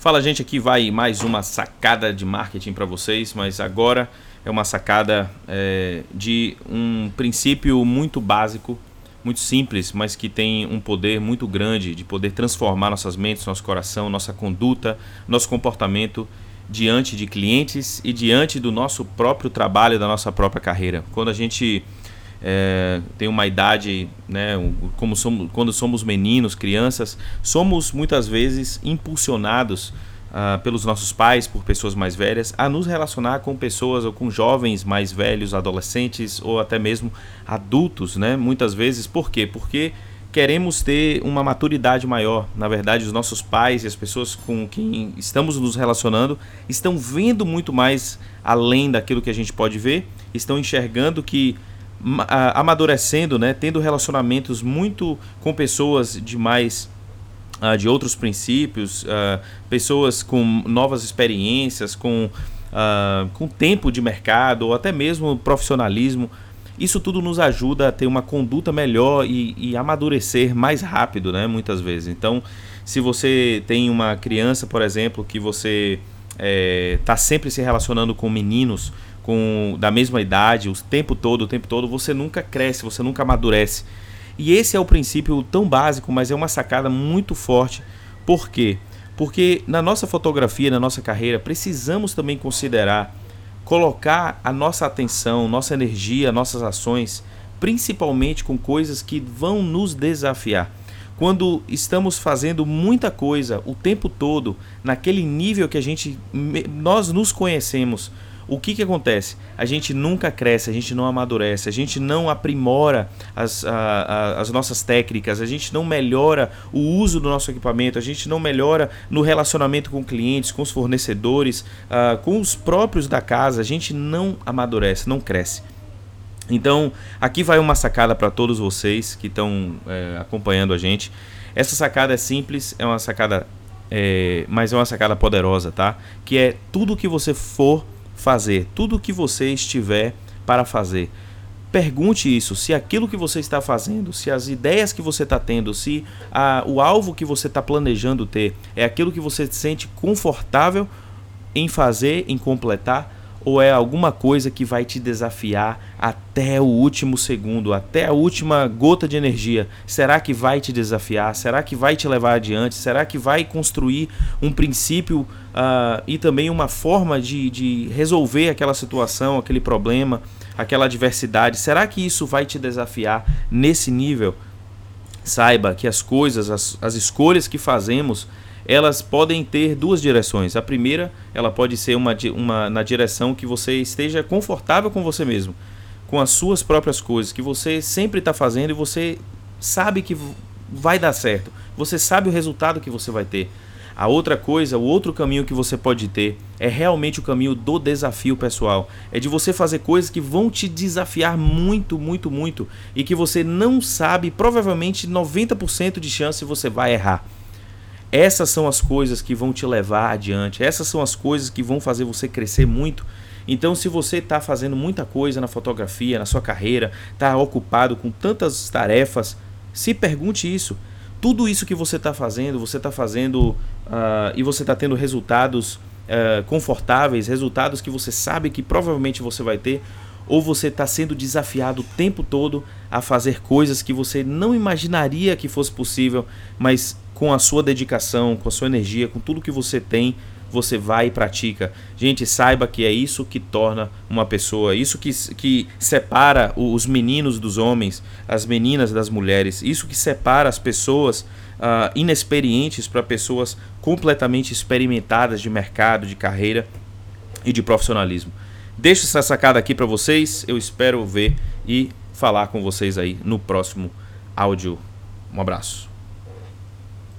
Fala, gente, aqui vai mais uma sacada de marketing para vocês, mas agora é uma sacada é, de um princípio muito básico, muito simples, mas que tem um poder muito grande de poder transformar nossas mentes, nosso coração, nossa conduta, nosso comportamento diante de clientes e diante do nosso próprio trabalho, da nossa própria carreira. Quando a gente é, tem uma idade, né, como somos, quando somos meninos, crianças, somos muitas vezes impulsionados uh, pelos nossos pais, por pessoas mais velhas, a nos relacionar com pessoas ou com jovens mais velhos, adolescentes ou até mesmo adultos, né? Muitas vezes, por quê? Porque queremos ter uma maturidade maior. Na verdade, os nossos pais e as pessoas com quem estamos nos relacionando estão vendo muito mais além daquilo que a gente pode ver, estão enxergando que amadurecendo, né, tendo relacionamentos muito com pessoas de mais uh, de outros princípios, uh, pessoas com novas experiências, com, uh, com tempo de mercado ou até mesmo profissionalismo. Isso tudo nos ajuda a ter uma conduta melhor e, e amadurecer mais rápido, né? Muitas vezes. Então, se você tem uma criança, por exemplo, que você está eh, é, sempre se relacionando com meninos com da mesma idade, o tempo todo, o tempo todo, você nunca cresce, você nunca amadurece. E esse é o princípio tão básico, mas é uma sacada muito forte. Por quê? Porque na nossa fotografia, na nossa carreira, precisamos também considerar colocar a nossa atenção, nossa energia, nossas ações, principalmente com coisas que vão nos desafiar. Quando estamos fazendo muita coisa o tempo todo, naquele nível que a gente nós nos conhecemos, o que, que acontece? A gente nunca cresce, a gente não amadurece, a gente não aprimora as, a, a, as nossas técnicas, a gente não melhora o uso do nosso equipamento, a gente não melhora no relacionamento com clientes, com os fornecedores, uh, com os próprios da casa, a gente não amadurece, não cresce. Então, aqui vai uma sacada para todos vocês que estão é, acompanhando a gente. Essa sacada é simples, é uma sacada, é, mas é uma sacada poderosa, tá? Que é tudo que você for fazer, tudo o que você estiver para fazer. Pergunte isso, se aquilo que você está fazendo, se as ideias que você está tendo, se a, o alvo que você está planejando ter é aquilo que você se sente confortável em fazer, em completar, ou é alguma coisa que vai te desafiar até o último segundo, até a última gota de energia? Será que vai te desafiar? Será que vai te levar adiante? Será que vai construir um princípio uh, e também uma forma de, de resolver aquela situação, aquele problema, aquela adversidade? Será que isso vai te desafiar nesse nível? Saiba que as coisas, as, as escolhas que fazemos, elas podem ter duas direções. A primeira, ela pode ser uma, uma na direção que você esteja confortável com você mesmo, com as suas próprias coisas, que você sempre está fazendo e você sabe que vai dar certo. Você sabe o resultado que você vai ter. A outra coisa, o outro caminho que você pode ter é realmente o caminho do desafio pessoal. É de você fazer coisas que vão te desafiar muito, muito, muito e que você não sabe, provavelmente 90% de chance você vai errar. Essas são as coisas que vão te levar adiante, essas são as coisas que vão fazer você crescer muito. Então, se você está fazendo muita coisa na fotografia, na sua carreira, está ocupado com tantas tarefas, se pergunte isso. Tudo isso que você está fazendo, você está fazendo uh, e você está tendo resultados uh, confortáveis, resultados que você sabe que provavelmente você vai ter, ou você está sendo desafiado o tempo todo a fazer coisas que você não imaginaria que fosse possível, mas com a sua dedicação, com a sua energia, com tudo que você tem, você vai e pratica. Gente, saiba que é isso que torna uma pessoa, isso que, que separa os meninos dos homens, as meninas das mulheres, isso que separa as pessoas uh, inexperientes para pessoas completamente experimentadas de mercado, de carreira e de profissionalismo. Deixo essa sacada aqui para vocês, eu espero ver e falar com vocês aí no próximo áudio. Um abraço.